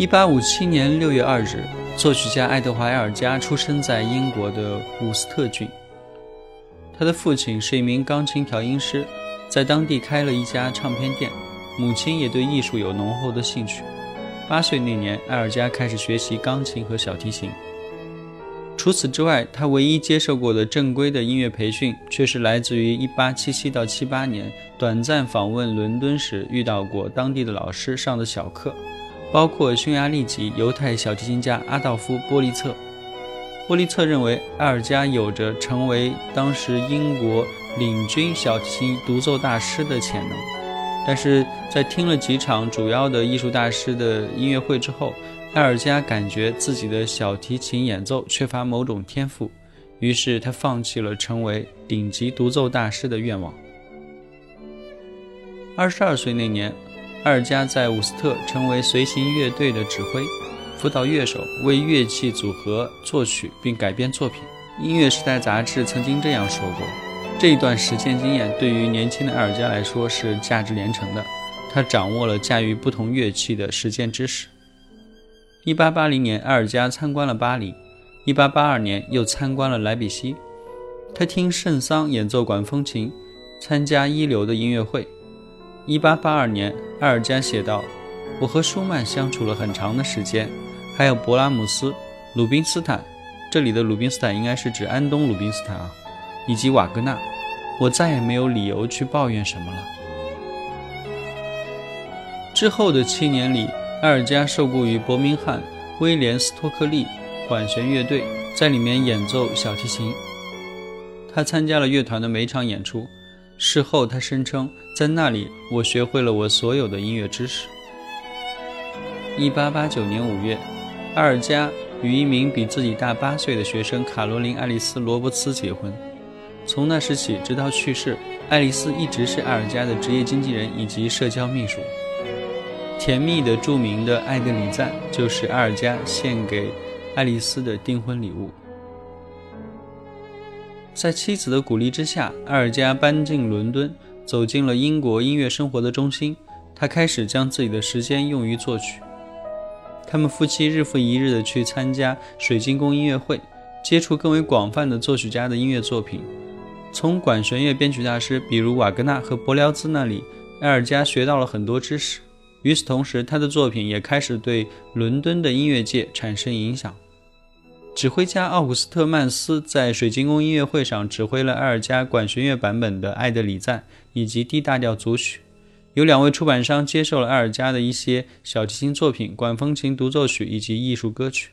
一八五七年六月二日，作曲家爱德华·埃尔加出生在英国的伍斯特郡。他的父亲是一名钢琴调音师，在当地开了一家唱片店。母亲也对艺术有浓厚的兴趣。八岁那年，埃尔加开始学习钢琴和小提琴。除此之外，他唯一接受过的正规的音乐培训，却是来自于1877到78年短暂访问伦敦时遇到过当地的老师上的小课。包括匈牙利籍犹太小提琴家阿道夫·波利策。波利策认为埃尔加有着成为当时英国领军小提琴独奏大师的潜能，但是在听了几场主要的艺术大师的音乐会之后，埃尔加感觉自己的小提琴演奏缺乏某种天赋，于是他放弃了成为顶级独奏大师的愿望。二十二岁那年。埃尔加在伍斯特成为随行乐队的指挥、辅导乐手，为乐器组合作曲并改编作品。《音乐时代》杂志曾经这样说过：“这一段实践经验对于年轻的埃尔加来说是价值连城的，他掌握了驾驭不同乐器的实践知识。”一八八零年，埃尔加参观了巴黎；一八八二年，又参观了莱比锡。他听圣桑演奏管风琴，参加一流的音乐会。一八八二年，埃尔加写道：“我和舒曼相处了很长的时间，还有勃拉姆斯、鲁宾斯坦。这里的鲁宾斯坦应该是指安东·鲁宾斯坦啊，以及瓦格纳。我再也没有理由去抱怨什么了。”之后的七年里，埃尔加受雇于伯明翰威廉斯托克利管弦乐队，在里面演奏小提琴。他参加了乐团的每场演出。事后，他声称，在那里我学会了我所有的音乐知识。一八八九年五月，埃尔加与一名比自己大八岁的学生卡罗琳·爱丽丝·罗伯茨结婚。从那时起，直到去世，爱丽丝一直是埃尔加的职业经纪人以及社交秘书。甜蜜的、著名的《爱的礼赞》就是埃尔加献给爱丽丝的订婚礼物。在妻子的鼓励之下，埃尔加搬进伦敦，走进了英国音乐生活的中心。他开始将自己的时间用于作曲。他们夫妻日复一日地去参加水晶宫音乐会，接触更为广泛的作曲家的音乐作品。从管弦乐编曲大师，比如瓦格纳和伯辽兹那里，埃尔加学到了很多知识。与此同时，他的作品也开始对伦敦的音乐界产生影响。指挥家奥古斯特·曼斯在水晶宫音乐会上指挥了埃尔加管弦乐版本的《爱的礼赞》以及 D 大调组曲。有两位出版商接受了埃尔加的一些小提琴作品、管风琴独奏曲以及艺术歌曲。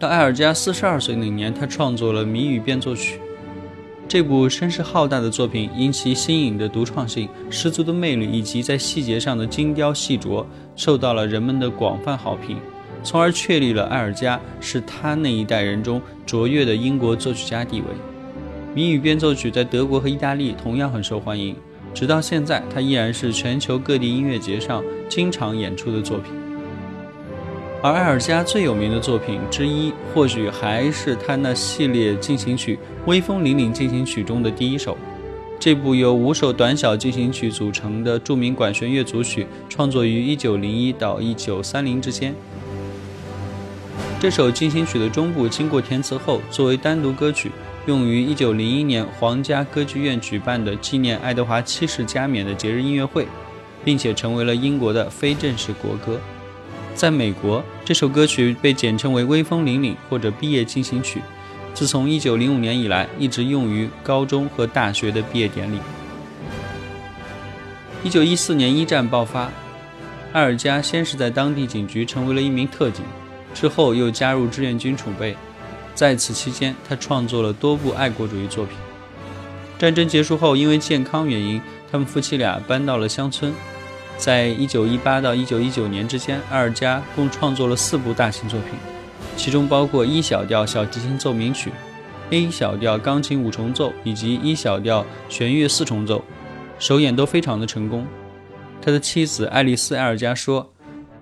到埃尔加四十二岁那年，他创作了《谜语变奏曲》。这部声势浩大的作品，因其新颖的独创性、十足的魅力以及在细节上的精雕细琢，受到了人们的广泛好评，从而确立了埃尔加是他那一代人中卓越的英国作曲家地位。《谜语变奏曲》在德国和意大利同样很受欢迎，直到现在，它依然是全球各地音乐节上经常演出的作品。而埃尔加最有名的作品之一，或许还是他那系列进行曲《威风凛凛进行曲》中的第一首。这部由五首短小进行曲组成的著名管弦乐组曲，创作于1901到1930之间。这首进行曲的中部经过填词后，作为单独歌曲，用于1901年皇家歌剧院举办的纪念爱德华七世加冕的节日音乐会，并且成为了英国的非正式国歌。在美国，这首歌曲被简称为《威风凛凛》或者毕业进行曲。自从1905年以来，一直用于高中和大学的毕业典礼。一九一四年一战爆发，埃尔加先是在当地警局成为了一名特警，之后又加入志愿军储备。在此期间，他创作了多部爱国主义作品。战争结束后，因为健康原因，他们夫妻俩搬到了乡村。在一九一八到一九一九年之间，埃尔加共创作了四部大型作品，其中包括《一小调小提琴奏鸣曲》、《A 小调钢琴五重奏》以及《一小调弦乐四重奏》。首演都非常的成功。他的妻子爱丽丝·埃尔加说：“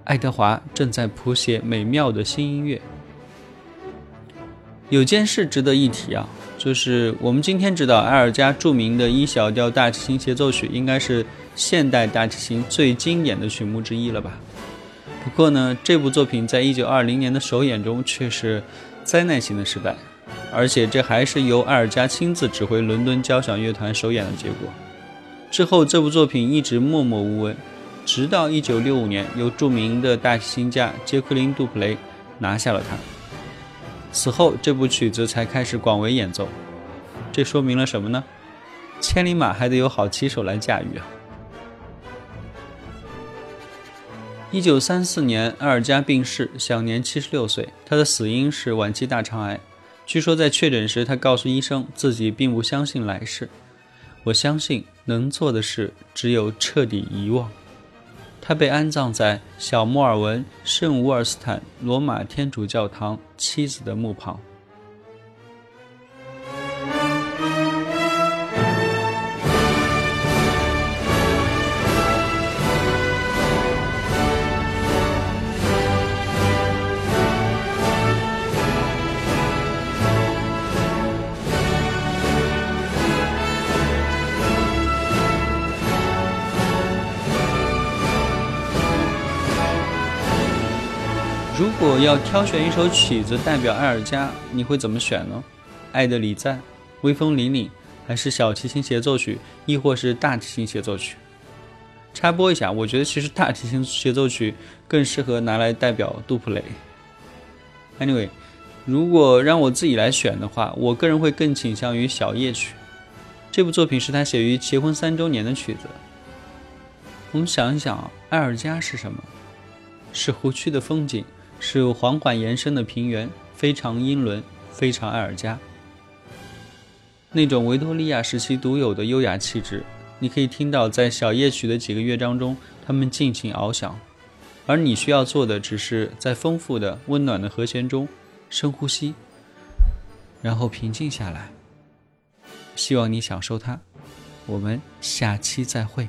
爱德华正在谱写美妙的新音乐。”有件事值得一提啊，就是我们今天知道埃尔加著名的一小调大提琴协奏曲，应该是现代大提琴最经典的曲目之一了吧？不过呢，这部作品在一九二零年的首演中却是灾难性的失败，而且这还是由埃尔加亲自指挥伦敦交响乐团首演的结果。之后，这部作品一直默默无闻，直到1965年，由著名的大提琴家杰克林·杜普雷拿下了它。此后，这部曲子才开始广为演奏。这说明了什么呢？千里马还得有好骑手来驾驭啊！1934年，埃尔加病逝，享年76岁。他的死因是晚期大肠癌。据说在确诊时，他告诉医生自己并不相信来世。我相信能做的事只有彻底遗忘。他被安葬在小莫尔文圣乌尔斯坦罗马天主教堂妻子的墓旁。如果要挑选一首曲子代表埃尔加，你会怎么选呢？爱的礼赞、威风凛凛，还是小提琴协奏曲，亦或是大提琴协奏曲？插播一下，我觉得其实大提琴协奏曲更适合拿来代表杜普雷。Anyway，如果让我自己来选的话，我个人会更倾向于小夜曲。这部作品是他写于结婚三周年的曲子。我们想一想，埃尔加是什么？是湖区的风景。是缓缓延伸的平原，非常英伦，非常埃尔加。那种维多利亚时期独有的优雅气质，你可以听到在小夜曲的几个乐章中，他们尽情翱翔。而你需要做的，只是在丰富的、温暖的和弦中深呼吸，然后平静下来。希望你享受它。我们下期再会。